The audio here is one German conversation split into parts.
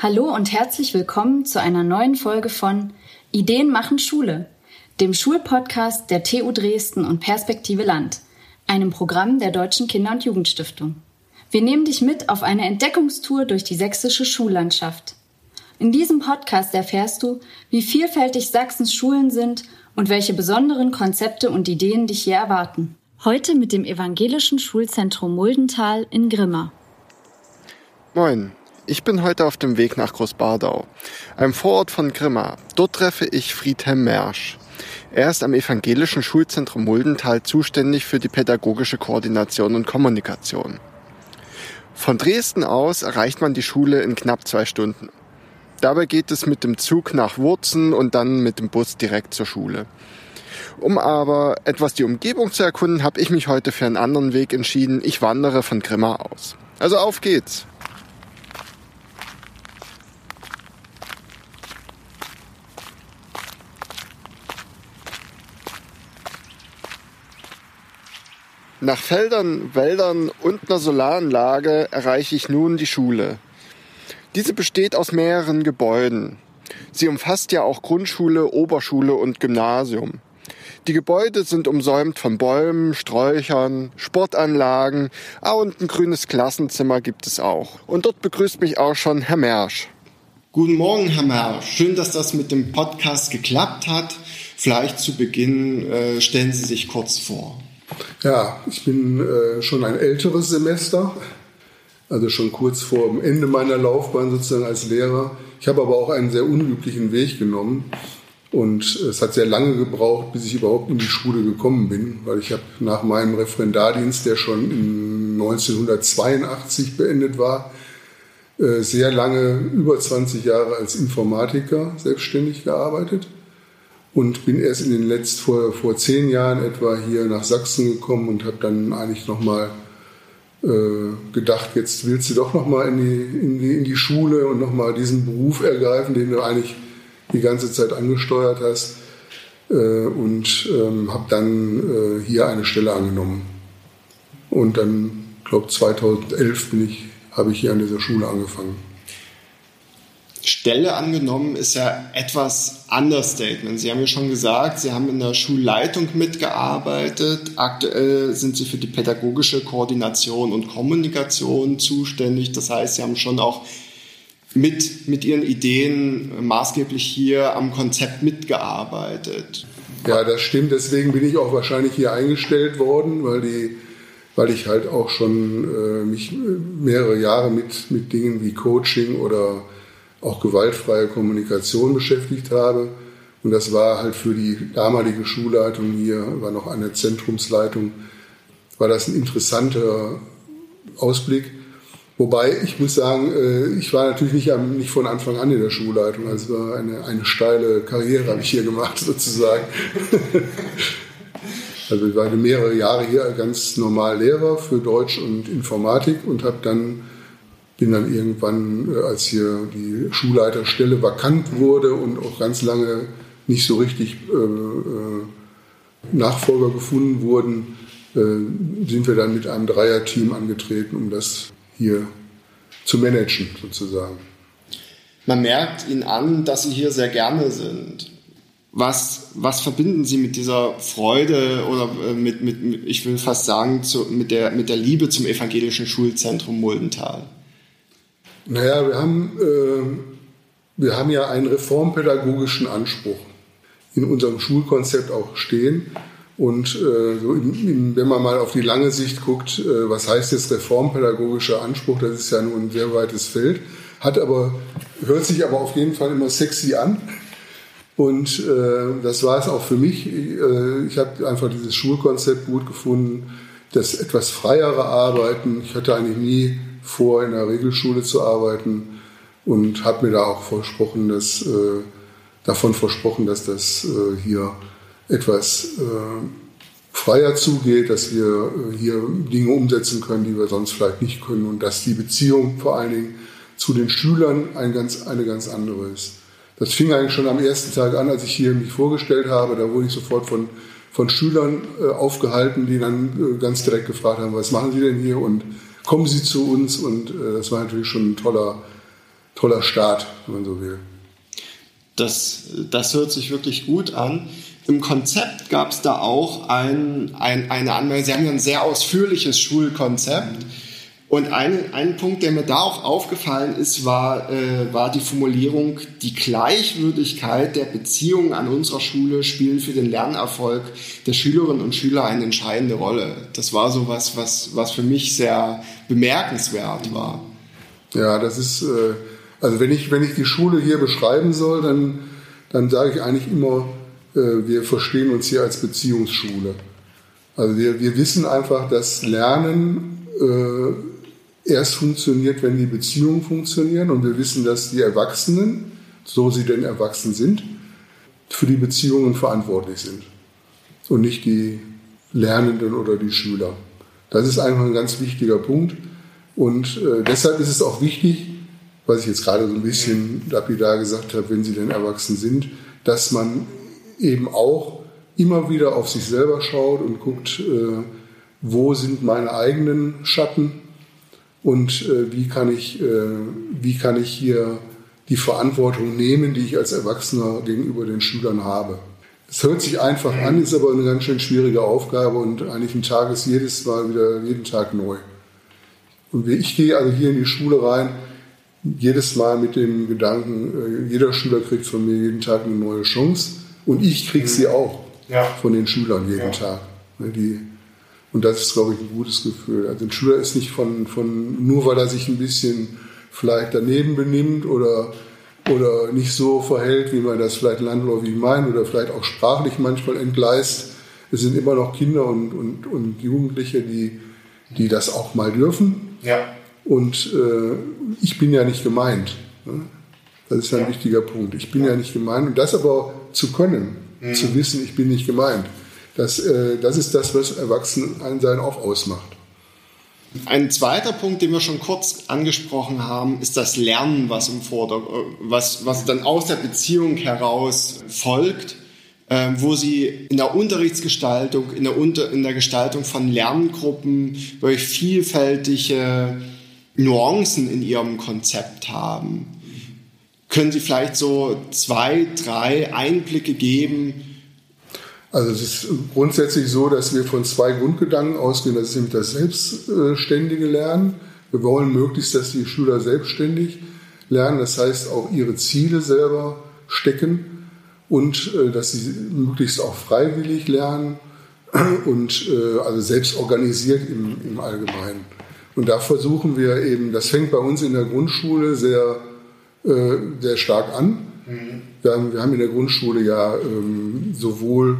Hallo und herzlich willkommen zu einer neuen Folge von Ideen machen Schule, dem Schulpodcast der TU Dresden und Perspektive Land, einem Programm der Deutschen Kinder- und Jugendstiftung. Wir nehmen dich mit auf eine Entdeckungstour durch die sächsische Schullandschaft. In diesem Podcast erfährst du, wie vielfältig Sachsens Schulen sind und welche besonderen Konzepte und Ideen dich hier erwarten. Heute mit dem Evangelischen Schulzentrum Muldental in Grimma. Moin, ich bin heute auf dem Weg nach Großbardau, einem Vorort von Grimma. Dort treffe ich Friedhelm Mersch. Er ist am Evangelischen Schulzentrum Muldental zuständig für die pädagogische Koordination und Kommunikation. Von Dresden aus erreicht man die Schule in knapp zwei Stunden. Dabei geht es mit dem Zug nach Wurzen und dann mit dem Bus direkt zur Schule. Um aber etwas die Umgebung zu erkunden, habe ich mich heute für einen anderen Weg entschieden. Ich wandere von Grimma aus. Also auf geht's! Nach Feldern, Wäldern und einer Solaranlage erreiche ich nun die Schule. Diese besteht aus mehreren Gebäuden. Sie umfasst ja auch Grundschule, Oberschule und Gymnasium. Die Gebäude sind umsäumt von Bäumen, Sträuchern, Sportanlagen, ah, und ein grünes Klassenzimmer gibt es auch. Und dort begrüßt mich auch schon Herr Mersch. Guten Morgen, Herr Mersch. Schön, dass das mit dem Podcast geklappt hat. Vielleicht zu Beginn äh, stellen Sie sich kurz vor. Ja, ich bin äh, schon ein älteres Semester, also schon kurz vor dem Ende meiner Laufbahn sozusagen als Lehrer. Ich habe aber auch einen sehr unglücklichen Weg genommen und es hat sehr lange gebraucht, bis ich überhaupt in die Schule gekommen bin, weil ich habe nach meinem Referendardienst, der schon 1982 beendet war, äh, sehr lange, über 20 Jahre als Informatiker selbstständig gearbeitet und bin erst in den letzten, vor, vor zehn Jahren etwa hier nach Sachsen gekommen und habe dann eigentlich nochmal äh, gedacht, jetzt willst du doch nochmal in die, in, die, in die Schule und nochmal diesen Beruf ergreifen, den du eigentlich die ganze Zeit angesteuert hast äh, und ähm, habe dann äh, hier eine Stelle angenommen. Und dann, glaube 2011 bin ich, habe ich hier an dieser Schule angefangen. Stelle angenommen ist ja etwas Understatement. Sie haben ja schon gesagt, Sie haben in der Schulleitung mitgearbeitet. Aktuell sind Sie für die pädagogische Koordination und Kommunikation zuständig. Das heißt, Sie haben schon auch mit, mit Ihren Ideen maßgeblich hier am Konzept mitgearbeitet. Ja, das stimmt. Deswegen bin ich auch wahrscheinlich hier eingestellt worden, weil die weil ich halt auch schon äh, mich mehrere Jahre mit, mit Dingen wie Coaching oder auch gewaltfreie Kommunikation beschäftigt habe. Und das war halt für die damalige Schulleitung hier, war noch eine Zentrumsleitung, war das ein interessanter Ausblick. Wobei ich muss sagen, äh, ich war natürlich nicht, nicht von Anfang an in der Schulleitung. Also eine, eine steile Karriere, habe ich hier gemacht sozusagen. Also ich war mehrere Jahre hier ganz normal Lehrer für Deutsch und Informatik und habe dann bin dann irgendwann, äh, als hier die Schulleiterstelle vakant wurde und auch ganz lange nicht so richtig äh, äh, Nachfolger gefunden wurden, sind wir dann mit einem Dreierteam angetreten, um das hier zu managen sozusagen. Man merkt Ihnen an, dass Sie hier sehr gerne sind. Was, was verbinden Sie mit dieser Freude oder mit, mit, ich will fast sagen, zu, mit, der, mit der Liebe zum evangelischen Schulzentrum Muldental? Naja, wir haben, äh, wir haben ja einen reformpädagogischen Anspruch in unserem Schulkonzept auch stehen. Und äh, so in, in, wenn man mal auf die lange Sicht guckt, äh, was heißt jetzt reformpädagogischer Anspruch, das ist ja nur ein sehr weites Feld, hat aber, hört sich aber auf jeden Fall immer sexy an. Und äh, das war es auch für mich. Äh, ich habe einfach dieses Schulkonzept gut gefunden, das etwas freiere Arbeiten. Ich hatte eigentlich nie vor, in der Regelschule zu arbeiten und habe mir da auch versprochen, dass, äh, davon versprochen, dass das äh, hier etwas äh, freier zugeht, dass wir äh, hier Dinge umsetzen können, die wir sonst vielleicht nicht können und dass die Beziehung vor allen Dingen zu den Schülern ein ganz, eine ganz andere ist. Das fing eigentlich schon am ersten Tag an, als ich hier mich vorgestellt habe. Da wurde ich sofort von, von Schülern äh, aufgehalten, die dann äh, ganz direkt gefragt haben, was machen Sie denn hier und kommen Sie zu uns und äh, das war natürlich schon ein toller, toller Start, wenn man so will. Das, das hört sich wirklich gut an. Im Konzept gab es da auch ein, ein, eine Anmeldung. Sie haben ja ein sehr ausführliches Schulkonzept. Und ein, ein Punkt, der mir da auch aufgefallen ist, war, äh, war die Formulierung, die Gleichwürdigkeit der Beziehungen an unserer Schule spielen für den Lernerfolg der Schülerinnen und Schüler eine entscheidende Rolle. Das war so was, was, was für mich sehr bemerkenswert war. Ja, das ist, äh, also wenn ich, wenn ich die Schule hier beschreiben soll, dann, dann sage ich eigentlich immer, äh, wir verstehen uns hier als Beziehungsschule. Also wir, wir wissen einfach, dass Lernen äh, erst funktioniert, wenn die Beziehungen funktionieren. Und wir wissen, dass die Erwachsenen, so sie denn erwachsen sind, für die Beziehungen verantwortlich sind. Und nicht die Lernenden oder die Schüler. Das ist einfach ein ganz wichtiger Punkt. Und äh, deshalb ist es auch wichtig, was ich jetzt gerade so ein bisschen lapidar gesagt habe, wenn sie denn erwachsen sind, dass man eben auch immer wieder auf sich selber schaut und guckt, äh, wo sind meine eigenen Schatten und äh, wie, kann ich, äh, wie kann ich hier die Verantwortung nehmen, die ich als Erwachsener gegenüber den Schülern habe. Es hört sich einfach an, ist aber eine ganz schön schwierige Aufgabe und eigentlich ein Tag ist jedes Mal wieder jeden Tag neu. Und ich gehe also hier in die Schule rein, jedes Mal mit dem Gedanken, äh, jeder Schüler kriegt von mir jeden Tag eine neue Chance und ich kriege sie auch ja. von den Schülern jeden ja. Tag. Ne, die und das ist, glaube ich, ein gutes Gefühl. Also ein Schüler ist nicht von, von nur weil er sich ein bisschen vielleicht daneben benimmt oder, oder nicht so verhält, wie man das vielleicht landläufig meint oder vielleicht auch sprachlich manchmal entgleist. Es sind immer noch Kinder und, und, und Jugendliche, die, die das auch mal dürfen. Ja. Und äh, ich bin ja nicht gemeint. Ne? Das ist ein ja. wichtiger Punkt. Ich bin ja. ja nicht gemeint. Und das aber zu können, mhm. zu wissen, ich bin nicht gemeint das, äh, das ist das, was Erwachsenensein auch ausmacht. Ein zweiter Punkt, den wir schon kurz angesprochen haben, ist das Lernen, was im Vordergrund, was, was dann aus der Beziehung heraus folgt, äh, wo Sie in der Unterrichtsgestaltung, in der, Unter, in der Gestaltung von Lerngruppen wirklich vielfältige Nuancen in Ihrem Konzept haben. Können Sie vielleicht so zwei, drei Einblicke geben, also es ist grundsätzlich so, dass wir von zwei Grundgedanken ausgehen. Das ist nämlich das selbstständige Lernen. Wir wollen möglichst, dass die Schüler selbstständig lernen, das heißt auch ihre Ziele selber stecken und äh, dass sie möglichst auch freiwillig lernen und äh, also selbst organisiert im, im Allgemeinen. Und da versuchen wir eben, das fängt bei uns in der Grundschule sehr, äh, sehr stark an. Mhm. Wir haben, wir haben in der Grundschule ja ähm, sowohl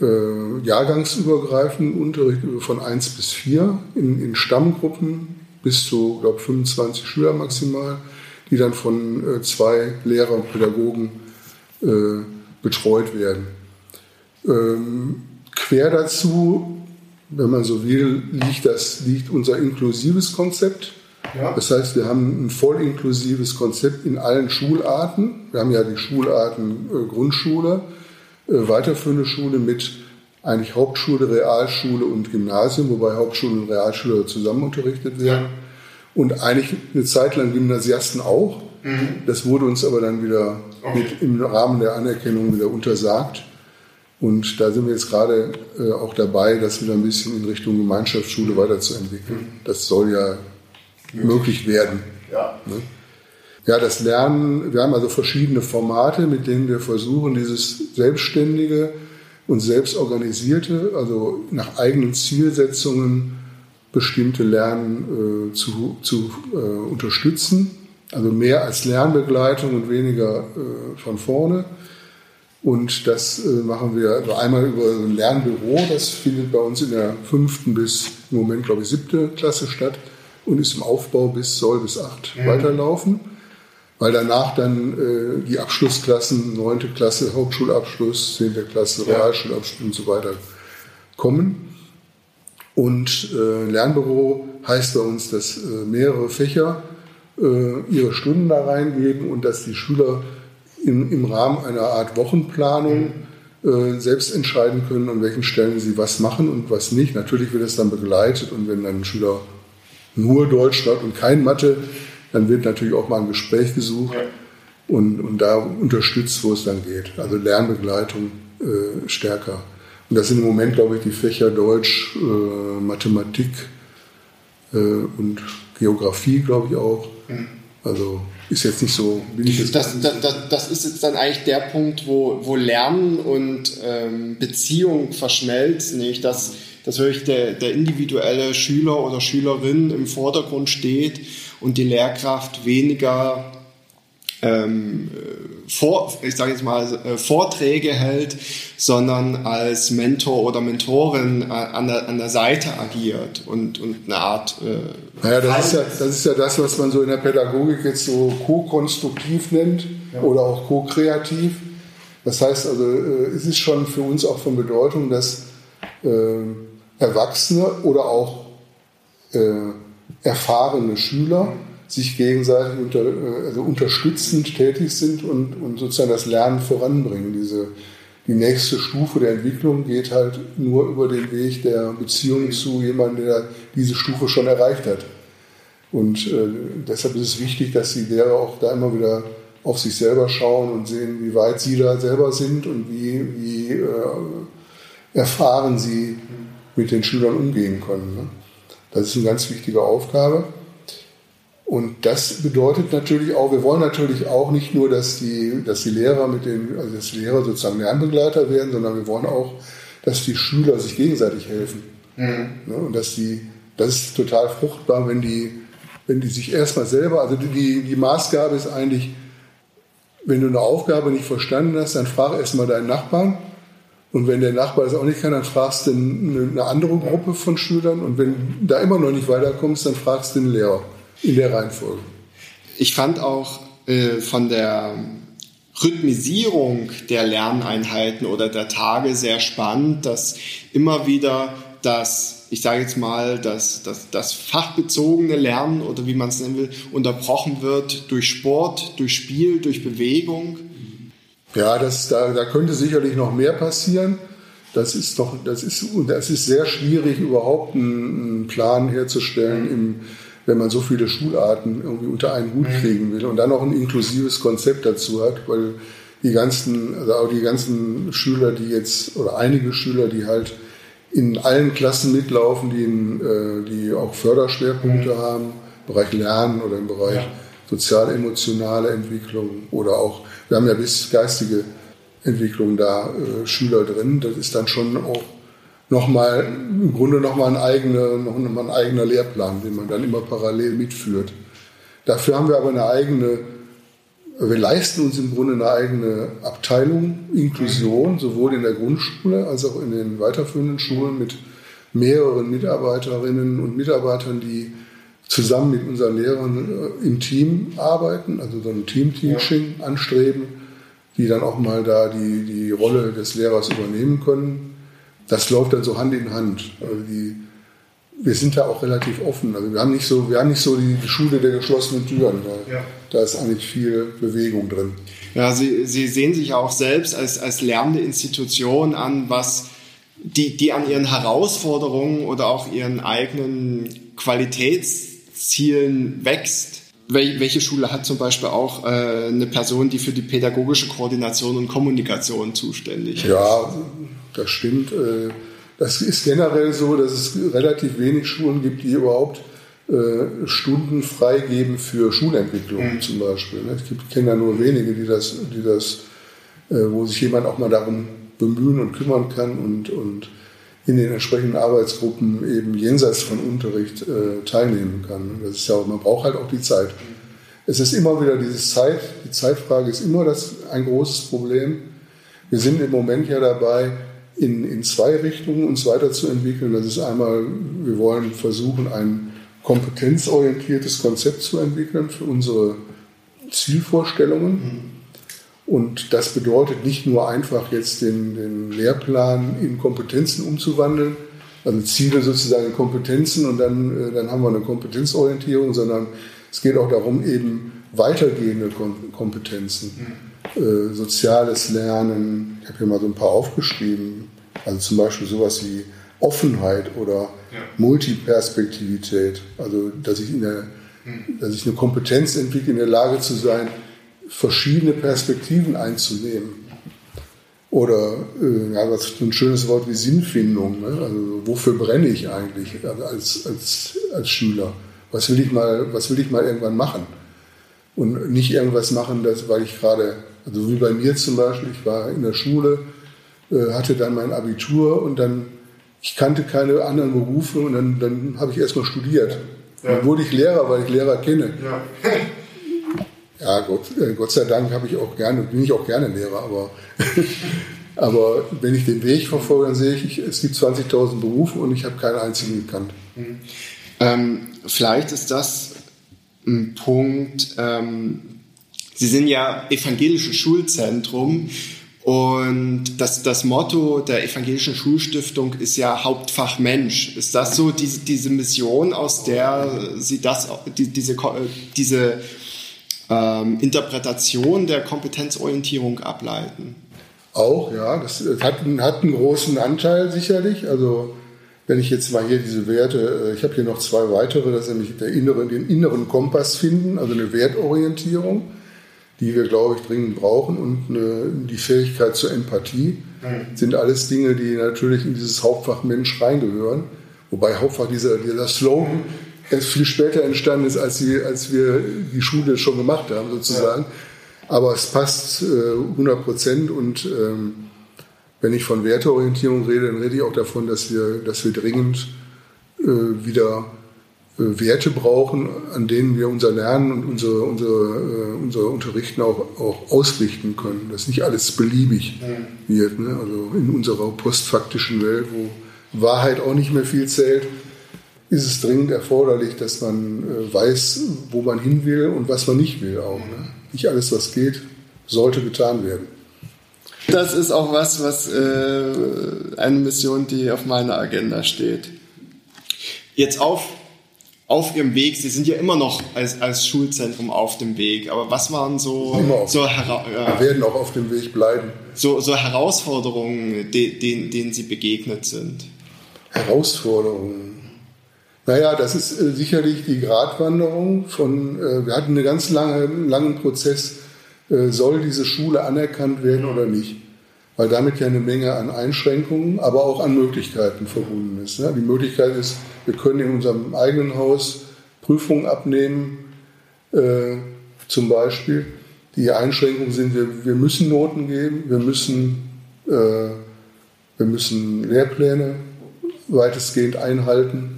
äh, jahrgangsübergreifenden Unterricht von 1 bis 4 in, in Stammgruppen bis zu, glaube 25 Schüler maximal, die dann von äh, zwei Lehrer und Pädagogen äh, betreut werden. Ähm, quer dazu, wenn man so will, liegt, das, liegt unser inklusives Konzept. Ja. Das heißt, wir haben ein voll inklusives Konzept in allen Schularten. Wir haben ja die Schularten äh, Grundschule, weiterführende Schule mit eigentlich Hauptschule, Realschule und Gymnasium, wobei Hauptschule und Realschule zusammen unterrichtet werden. Und eigentlich eine Zeit lang Gymnasiasten auch. Mhm. Das wurde uns aber dann wieder okay. mit, im Rahmen der Anerkennung wieder untersagt. Und da sind wir jetzt gerade äh, auch dabei, das wieder ein bisschen in Richtung Gemeinschaftsschule weiterzuentwickeln. Mhm. Das soll ja möglich werden. Ja. Ne? Ja, das Lernen, wir haben also verschiedene Formate, mit denen wir versuchen, dieses selbstständige und selbstorganisierte, also nach eigenen Zielsetzungen bestimmte Lernen äh, zu, zu äh, unterstützen. Also mehr als Lernbegleitung und weniger äh, von vorne. Und das äh, machen wir also einmal über ein Lernbüro, das findet bei uns in der fünften bis im Moment, glaube ich, siebte Klasse statt und ist im Aufbau bis, soll bis acht mhm. weiterlaufen weil danach dann äh, die Abschlussklassen, neunte Klasse, Hauptschulabschluss, zehnte Klasse, Realschulabschluss und so weiter kommen. Und äh, Lernbüro heißt bei uns, dass äh, mehrere Fächer äh, ihre Stunden da reingeben und dass die Schüler in, im Rahmen einer Art Wochenplanung äh, selbst entscheiden können, an welchen Stellen sie was machen und was nicht. Natürlich wird es dann begleitet und wenn dann ein Schüler nur Deutsch hat und kein Mathe, dann wird natürlich auch mal ein Gespräch gesucht ja. und, und da unterstützt, wo es dann geht. Also Lernbegleitung äh, stärker. Und das sind im Moment, glaube ich, die Fächer Deutsch, äh, Mathematik äh, und Geografie, glaube ich auch. Mhm. Also ist jetzt nicht so. Das, das, das, das, ist jetzt dann eigentlich der Punkt, wo, wo Lernen und ähm, Beziehung verschmelzen, nicht? Dass, dass wirklich der, der individuelle Schüler oder Schülerin im Vordergrund steht und die Lehrkraft weniger ähm, vor, ich sage jetzt mal, äh, Vorträge hält, sondern als Mentor oder Mentorin äh, an, der, an der Seite agiert und, und eine Art. Äh, naja, das ist, ja, das ist ja das, was man so in der Pädagogik jetzt so co-konstruktiv nennt ja. oder auch co-kreativ. Das heißt also, äh, es ist schon für uns auch von Bedeutung, dass äh, Erwachsene oder auch äh, erfahrene Schüler sich gegenseitig unter, äh, also unterstützend tätig sind und, und sozusagen das Lernen voranbringen. Diese, die nächste Stufe der Entwicklung geht halt nur über den Weg der Beziehung zu jemandem, der diese Stufe schon erreicht hat. Und äh, deshalb ist es wichtig, dass die Lehrer auch da immer wieder auf sich selber schauen und sehen, wie weit sie da selber sind und wie, wie äh, erfahren sie mit den Schülern umgehen können. Ne? Das ist eine ganz wichtige Aufgabe. Und das bedeutet natürlich auch, wir wollen natürlich auch nicht nur, dass die, dass die Lehrer mit den, also dass die Lehrer sozusagen Lernbegleiter werden, sondern wir wollen auch, dass die Schüler sich gegenseitig helfen. Mhm. Ne? Und dass die, das ist total fruchtbar, wenn die, wenn die sich erstmal selber, also die, die Maßgabe ist eigentlich, wenn du eine Aufgabe nicht verstanden hast, dann frag erstmal deinen Nachbarn. Und wenn der Nachbar das auch nicht kann, dann fragst du eine andere Gruppe von Schülern. Und wenn da immer noch nicht weiterkommst, dann fragst du den Lehrer in der Reihenfolge. Ich fand auch äh, von der Rhythmisierung der Lerneinheiten oder der Tage sehr spannend, dass immer wieder das, ich sage jetzt mal, das, das, das fachbezogene Lernen oder wie man es nennen will, unterbrochen wird durch Sport, durch Spiel, durch Bewegung. Ja, das, da, da könnte sicherlich noch mehr passieren. Das ist doch, das ist, das ist sehr schwierig, überhaupt einen, Plan herzustellen im wenn man so viele Schularten irgendwie unter einen Hut mhm. kriegen will und dann noch ein inklusives Konzept dazu hat, weil die ganzen, also auch die ganzen Schüler, die jetzt, oder einige Schüler, die halt in allen Klassen mitlaufen, die, in, äh, die auch Förderschwerpunkte mhm. haben, im Bereich Lernen oder im Bereich ja. Sozial-emotionale Entwicklung oder auch, wir haben ja bis geistige Entwicklung da äh, Schüler drin, das ist dann schon auch nochmal, im Grunde nochmal ein, eigener, noch ein eigener Lehrplan, den man dann immer parallel mitführt. Dafür haben wir aber eine eigene, wir leisten uns im Grunde eine eigene Abteilung Inklusion, sowohl in der Grundschule als auch in den weiterführenden Schulen mit mehreren Mitarbeiterinnen und Mitarbeitern, die zusammen mit unseren Lehrern äh, im Team arbeiten, also so ein Team-Teaching anstreben, die dann auch mal da die, die Rolle des Lehrers übernehmen können das läuft dann so Hand in Hand. Also die, wir sind da auch relativ offen. Also wir haben nicht so, wir haben nicht so die, Schule der geschlossenen Türen. Da, ja. da ist eigentlich viel Bewegung drin. Ja, Sie, Sie sehen sich auch selbst als, als lernende Institution an, was die, die an ihren Herausforderungen oder auch ihren eigenen Qualitätszielen wächst. Welche Schule hat zum Beispiel auch äh, eine Person, die für die pädagogische Koordination und Kommunikation zuständig ist? Ja, das stimmt. Äh, das ist generell so, dass es relativ wenig Schulen gibt, die überhaupt äh, Stunden freigeben für Schulentwicklung mhm. zum Beispiel. Ne? Ich kenne ja nur wenige, die das, die das, äh, wo sich jemand auch mal darum bemühen und kümmern kann und, und in den entsprechenden Arbeitsgruppen eben jenseits von Unterricht teilnehmen kann. Das ist ja, man braucht halt auch die Zeit. Es ist immer wieder diese Zeit, die Zeitfrage ist immer das, ein großes Problem. Wir sind im Moment ja dabei, in, in zwei Richtungen uns weiterzuentwickeln. Das ist einmal, wir wollen versuchen, ein kompetenzorientiertes Konzept zu entwickeln für unsere Zielvorstellungen. Mhm. Und das bedeutet nicht nur einfach jetzt den, den Lehrplan in Kompetenzen umzuwandeln, also Ziele sozusagen in Kompetenzen und dann, äh, dann haben wir eine Kompetenzorientierung, sondern es geht auch darum, eben weitergehende Kompetenzen. Mhm äh, soziales Lernen. Ich habe hier mal so ein paar aufgeschrieben. Also zum Beispiel sowas wie Offenheit oder ja. Multiperspektivität. Also dass ich in der, dass ich eine Kompetenz entwickle, in der Lage zu sein, verschiedene Perspektiven einzunehmen. Oder äh, ja, was ein schönes Wort wie Sinnfindung. Ne? Also wofür brenne ich eigentlich als, als, als Schüler? Was will ich mal, was will ich mal irgendwann machen? Und nicht irgendwas machen, das, weil ich gerade, also wie bei mir zum Beispiel, ich war in der Schule, äh, hatte dann mein Abitur und dann, ich kannte keine anderen Berufe und dann, dann habe ich erstmal studiert. Ja. Dann wurde ich Lehrer, weil ich Lehrer kenne. Ja, ja Gott, Gott sei Dank habe ich auch gerne, bin ich auch gerne Lehrer, aber, aber wenn ich den Weg verfolge, dann sehe ich, es gibt 20.000 Berufe und ich habe keinen einzigen gekannt. Mhm. Ähm, vielleicht ist das ein Punkt, ähm, Sie sind ja evangelisches Schulzentrum und das, das Motto der evangelischen Schulstiftung ist ja Hauptfach Mensch. Ist das so diese, diese Mission, aus der Sie das, die, diese, diese ähm, Interpretation der Kompetenzorientierung ableiten? Auch, ja. Das hat, hat einen großen Anteil sicherlich. Also wenn ich jetzt mal hier diese Werte, äh, ich habe hier noch zwei weitere, das ist nämlich der innere, den inneren Kompass finden, also eine Wertorientierung die wir, glaube ich, dringend brauchen und eine, die Fähigkeit zur Empathie mhm. sind alles Dinge, die natürlich in dieses Hauptfach Mensch reingehören. Wobei Hauptfach dieser, dieser Slogan erst viel später entstanden ist, als, die, als wir die Schule schon gemacht haben, sozusagen. Ja. Aber es passt äh, 100 Prozent und ähm, wenn ich von Werteorientierung rede, dann rede ich auch davon, dass wir, dass wir dringend äh, wieder äh, Werte brauchen, an denen wir unser Lernen und unser, unser, äh, unser Unterrichten auch, auch ausrichten können. Dass nicht alles beliebig wird. Ne? Also in unserer postfaktischen Welt, wo Wahrheit auch nicht mehr viel zählt, ist es dringend erforderlich, dass man äh, weiß, wo man hin will und was man nicht will auch. Ne? Nicht alles, was geht, sollte getan werden. Das ist auch was, was äh, eine Mission, die auf meiner Agenda steht. Jetzt auf auf ihrem Weg, sie sind ja immer noch als, als Schulzentrum auf dem Weg, aber was waren so, so Wir werden auch auf dem Weg bleiben. So, so Herausforderungen, de, denen, denen sie begegnet sind? Herausforderungen. Naja, das ist äh, sicherlich die Gratwanderung von, äh, wir hatten einen ganz lange, langen Prozess, äh, soll diese Schule anerkannt werden oder nicht? Weil damit ja eine Menge an Einschränkungen, aber auch an Möglichkeiten verbunden ist. Ne? Die Möglichkeit ist, wir können in unserem eigenen Haus Prüfungen abnehmen, äh, zum Beispiel. Die Einschränkungen sind, wir, wir müssen Noten geben, wir müssen, äh, wir müssen Lehrpläne weitestgehend einhalten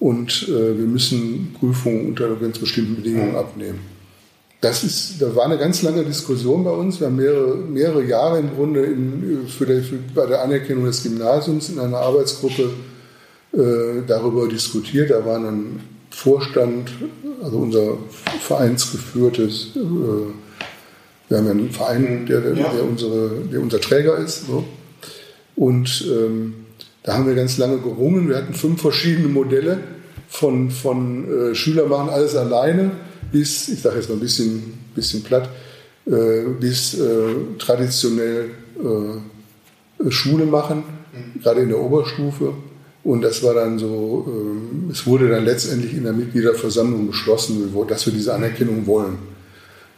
und äh, wir müssen Prüfungen unter ganz bestimmten Bedingungen abnehmen. Das ist, da war eine ganz lange Diskussion bei uns. Wir haben mehrere, mehrere Jahre im Grunde in, für, der, für bei der Anerkennung des Gymnasiums in einer Arbeitsgruppe äh, darüber diskutiert. Da war ein Vorstand, also unser vereinsgeführtes, äh, wir haben ja einen Verein, der, der, der, unsere, der unser Träger ist. So. Und ähm, da haben wir ganz lange gerungen. Wir hatten fünf verschiedene Modelle von, von äh, Schüler machen alles alleine bis, ich sage jetzt mal ein bisschen, bisschen platt, äh, bis äh, traditionell äh, Schule machen, mhm. gerade in der Oberstufe. Und das war dann so, äh, es wurde dann letztendlich in der Mitgliederversammlung beschlossen, dass wir diese Anerkennung wollen.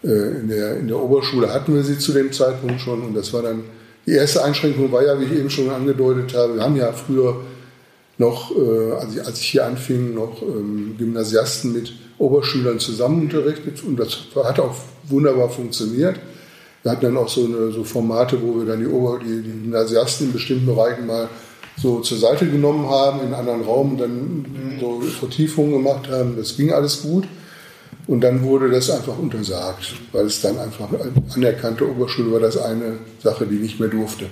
Äh, in, der, in der Oberschule hatten wir sie zu dem Zeitpunkt schon und das war dann, die erste Einschränkung war ja, wie ich eben schon angedeutet habe, wir haben ja früher noch, als, ich, als ich hier anfing, noch ähm, Gymnasiasten mit Oberschülern zusammen unterrichtet und das hat auch wunderbar funktioniert. Wir hatten dann auch so, eine, so Formate, wo wir dann die, Ober-, die, die Gymnasiasten in bestimmten Bereichen mal so zur Seite genommen haben, in einen anderen Raum dann so Vertiefungen gemacht haben. Das ging alles gut. Und dann wurde das einfach untersagt, weil es dann einfach anerkannte Oberschule war, das eine Sache, die nicht mehr durfte.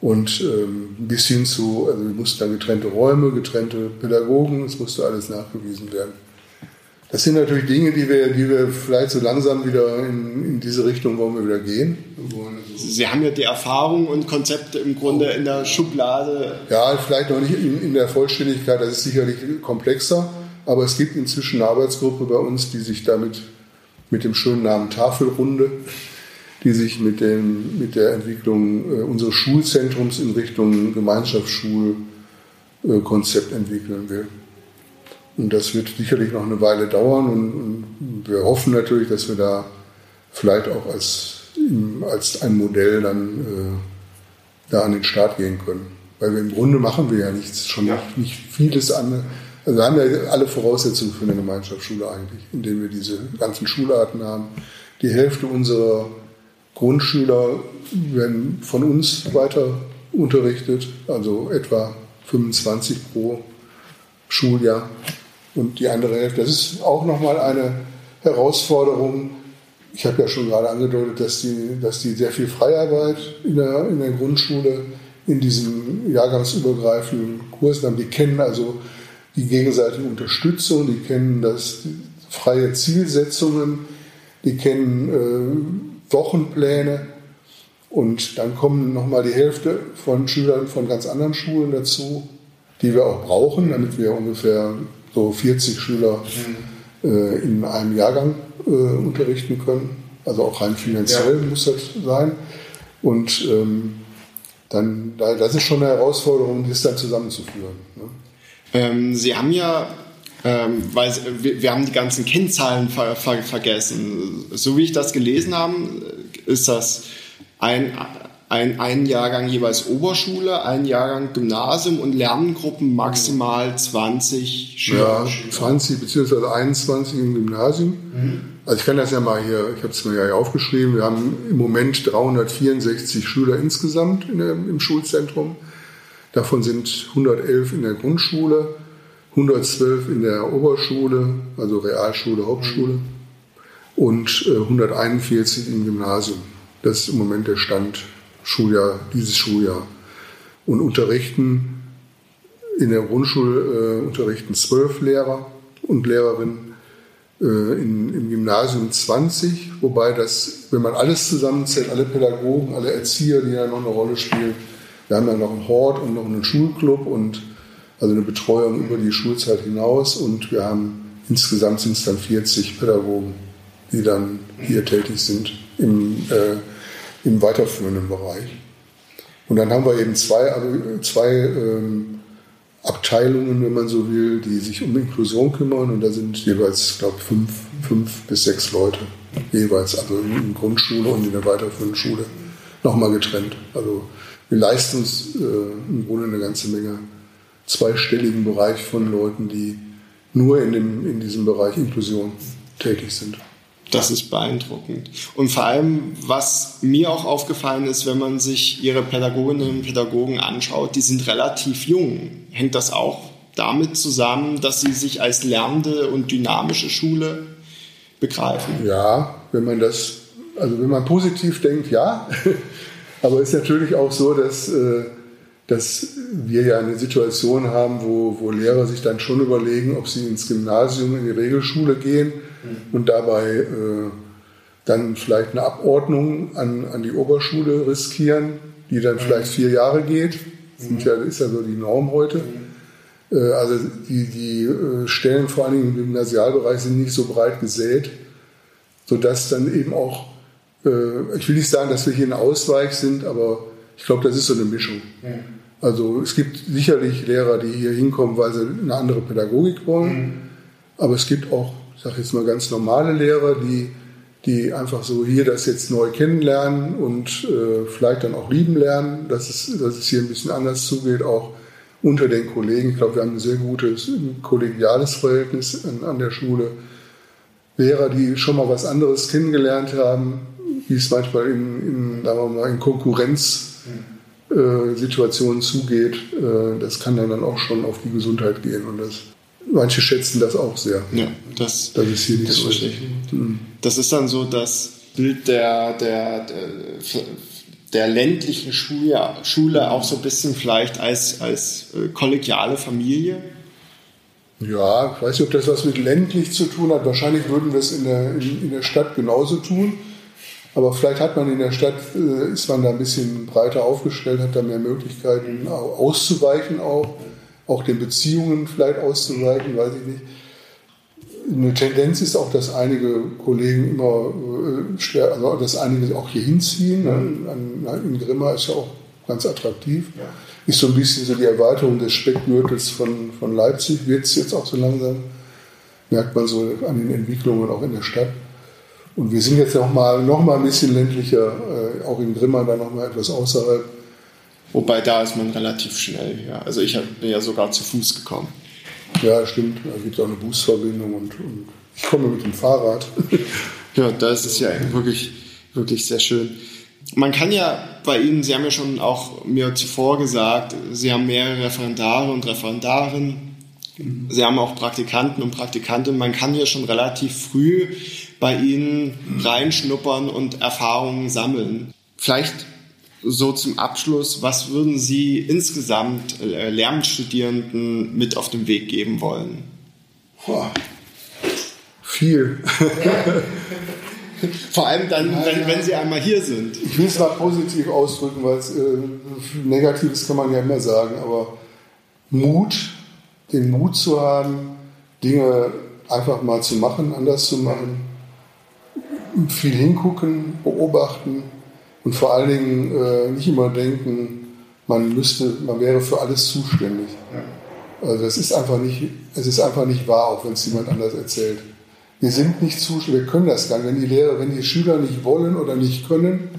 Und ähm, bis hin zu, also wir mussten dann getrennte Räume, getrennte Pädagogen, es musste alles nachgewiesen werden. Das sind natürlich Dinge, die wir, die wir vielleicht so langsam wieder in, in diese Richtung wollen wir wieder gehen. Sie haben ja die Erfahrung und Konzepte im Grunde in der Schublade. Ja, vielleicht noch nicht in, in der Vollständigkeit, das ist sicherlich komplexer, aber es gibt inzwischen eine Arbeitsgruppe bei uns, die sich damit mit dem schönen Namen Tafelrunde, die sich mit, dem, mit der Entwicklung äh, unseres Schulzentrums in Richtung Gemeinschaftsschulkonzept entwickeln will. Und das wird sicherlich noch eine Weile dauern und, und wir hoffen natürlich, dass wir da vielleicht auch als, als ein Modell dann äh, da an den Start gehen können. Weil wir im Grunde machen wir ja nichts, schon ja. Nicht, nicht vieles an. Also wir haben ja alle Voraussetzungen für eine Gemeinschaftsschule eigentlich, indem wir diese ganzen Schularten haben. Die Hälfte unserer Grundschüler werden von uns weiter unterrichtet, also etwa 25 pro Schuljahr. Und die andere Hälfte, das ist auch nochmal eine Herausforderung. Ich habe ja schon gerade angedeutet, dass die, dass die sehr viel Freiarbeit in der, in der Grundschule in diesen jahrgangsübergreifenden Kursen haben. Die kennen also die gegenseitige Unterstützung, die kennen das freie Zielsetzungen, die kennen äh, Wochenpläne und dann kommen nochmal die Hälfte von Schülern von ganz anderen Schulen dazu, die wir auch brauchen, damit wir ungefähr so 40 Schüler äh, in einem Jahrgang äh, unterrichten können. Also auch rein finanziell ja. muss das sein. Und ähm, dann, das ist schon eine Herausforderung, das dann zusammenzuführen. Ne? Ähm, Sie haben ja ähm, weil wir, wir, haben die ganzen Kennzahlen ver, ver, vergessen. So wie ich das gelesen habe, ist das ein, ein, ein Jahrgang jeweils Oberschule, ein Jahrgang Gymnasium und Lerngruppen maximal 20 Schüler. Ja, 20 bzw. 21 im Gymnasium. Mhm. Also ich kann das ja mal hier, ich habe es mir ja aufgeschrieben, wir haben im Moment 364 Schüler insgesamt der, im Schulzentrum. Davon sind 111 in der Grundschule, 112 in der Oberschule, also Realschule, Hauptschule und äh, 141 im Gymnasium. Das ist im Moment der Stand Schuljahr, dieses Schuljahr. Und unterrichten in der Grundschule äh, unterrichten zwölf Lehrer und Lehrerinnen, äh, in, im Gymnasium 20, wobei das, wenn man alles zusammenzählt, alle Pädagogen, alle Erzieher, die da noch eine Rolle spielen, wir haben ja noch einen Hort und noch einen Schulclub und also eine Betreuung über die Schulzeit hinaus und wir haben insgesamt sind es dann 40 Pädagogen, die dann hier tätig sind im äh, im weiterführenden Bereich. Und dann haben wir eben zwei, also zwei ähm, Abteilungen, wenn man so will, die sich um Inklusion kümmern. Und da sind jeweils, glaube ich, fünf, fünf bis sechs Leute jeweils, also in der Grundschule und in der weiterführenden Schule nochmal getrennt. Also wir leisten uns äh, im Grunde eine ganze Menge zweistelligen Bereich von Leuten, die nur in, dem, in diesem Bereich Inklusion tätig sind. Das ist beeindruckend. Und vor allem, was mir auch aufgefallen ist, wenn man sich ihre Pädagoginnen und Pädagogen anschaut, die sind relativ jung. Hängt das auch damit zusammen, dass sie sich als lernende und dynamische Schule begreifen? Ja, wenn man das, also wenn man positiv denkt, ja. Aber es ist natürlich auch so, dass, äh, dass wir ja eine Situation haben, wo, wo Lehrer sich dann schon überlegen, ob sie ins Gymnasium, in die Regelschule gehen Mhm. und dabei äh, dann vielleicht eine Abordnung an, an die Oberschule riskieren, die dann vielleicht mhm. vier Jahre geht. Das ja, ist ja so die Norm heute. Mhm. Äh, also die, die Stellen vor allen Dingen im Gymnasialbereich sind nicht so breit gesät, sodass dann eben auch, äh, ich will nicht sagen, dass wir hier ein Ausweich sind, aber ich glaube, das ist so eine Mischung. Also es gibt sicherlich Lehrer, die hier hinkommen, weil sie eine andere Pädagogik wollen, aber es gibt auch ich sage jetzt mal ganz normale Lehrer, die, die einfach so hier das jetzt neu kennenlernen und äh, vielleicht dann auch lieben lernen, dass es, dass es hier ein bisschen anders zugeht, auch unter den Kollegen. Ich glaube, wir haben ein sehr gutes kollegiales Verhältnis an, an der Schule. Lehrer, die schon mal was anderes kennengelernt haben, wie es manchmal in, in, mal, in Konkurrenzsituationen äh, zugeht, äh, das kann dann, dann auch schon auf die Gesundheit gehen. Und das manche schätzen das auch sehr. Ja, das, das ist hier nicht so. Ist mhm. Das ist dann so das Bild der, der, der, der ländlichen Schule, Schule auch so ein bisschen vielleicht als, als äh, kollegiale Familie. Ja, ich weiß nicht, ob das was mit ländlich zu tun hat. Wahrscheinlich würden wir es in der, in, in der Stadt genauso tun. Aber vielleicht hat man in der Stadt, äh, ist man da ein bisschen breiter aufgestellt, hat da mehr Möglichkeiten auszuweichen auch auch den Beziehungen vielleicht auszuweiten, weiß ich nicht. Eine Tendenz ist auch, dass einige Kollegen immer äh, also dass einige auch hier hinziehen. Mhm. An, in Grimma ist ja auch ganz attraktiv. Ja. ist so ein bisschen so die Erweiterung des Speckgürtels von, von Leipzig, wird es jetzt auch so langsam, merkt man so an den Entwicklungen auch in der Stadt. Und wir sind jetzt noch mal, noch mal ein bisschen ländlicher, äh, auch in Grimma, dann noch mal etwas außerhalb. Wobei da ist man relativ schnell. Ja. Also ich bin ja sogar zu Fuß gekommen. Ja, stimmt. Da gibt es auch eine Busverbindung und, und ich komme mit dem Fahrrad. ja, da ist es ja wirklich, wirklich sehr schön. Man kann ja bei Ihnen, Sie haben ja schon auch mir zuvor gesagt, Sie haben mehrere Referendare und Referendarinnen. Sie haben auch Praktikanten und Praktikantinnen. Man kann ja schon relativ früh bei Ihnen reinschnuppern und Erfahrungen sammeln. Vielleicht so zum Abschluss, was würden Sie insgesamt äh, Lehramtsstudierenden mit auf den Weg geben wollen? Boah. Viel. Vor allem dann, wenn, wenn sie einmal hier sind. Ich will es mal positiv ausdrücken, weil äh, Negatives kann man ja immer sagen, aber Mut, den Mut zu haben, Dinge einfach mal zu machen, anders zu machen, viel hingucken, beobachten und vor allen Dingen äh, nicht immer denken, man müsste, man wäre für alles zuständig. Also das ist einfach nicht, es ist einfach nicht wahr, auch wenn es jemand anders erzählt. Wir sind nicht zuständig, wir können das gar nicht. Wenn die Lehrer, wenn die Schüler nicht wollen oder nicht können,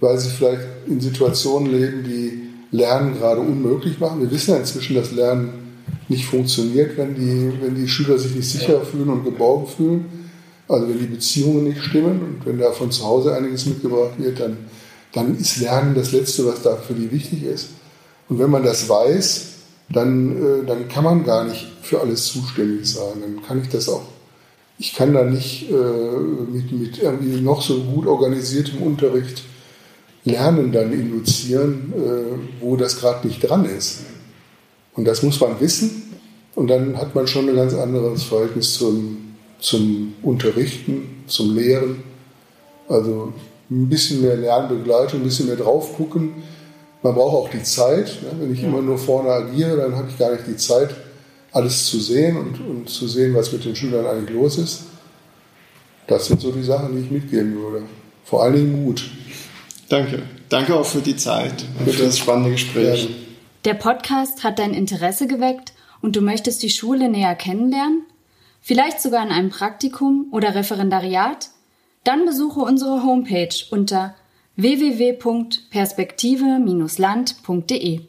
weil sie vielleicht in Situationen leben, die Lernen gerade unmöglich machen. Wir wissen ja inzwischen, dass Lernen nicht funktioniert, wenn die, wenn die Schüler sich nicht sicher fühlen und geborgen fühlen. Also wenn die Beziehungen nicht stimmen und wenn da von zu Hause einiges mitgebracht wird, dann dann ist Lernen das Letzte, was da für die wichtig ist. Und wenn man das weiß, dann, äh, dann kann man gar nicht für alles zuständig sein. Dann kann ich das auch, ich kann da nicht äh, mit, mit irgendwie noch so gut organisiertem Unterricht Lernen dann induzieren, äh, wo das gerade nicht dran ist. Und das muss man wissen. Und dann hat man schon ein ganz anderes Verhältnis zum, zum Unterrichten, zum Lehren. Also ein bisschen mehr Lernbegleitung, ein bisschen mehr drauf gucken. Man braucht auch die Zeit. Ne? Wenn ich immer nur vorne agiere, dann habe ich gar nicht die Zeit, alles zu sehen und, und zu sehen, was mit den Schülern eigentlich los ist. Das sind so die Sachen, die ich mitgeben würde. Vor allen Dingen Mut. Danke. Danke auch für die Zeit und für das spannende Gespräch. Der Podcast hat dein Interesse geweckt und du möchtest die Schule näher kennenlernen? Vielleicht sogar in einem Praktikum oder Referendariat? Dann besuche unsere Homepage unter www.perspektive-land.de.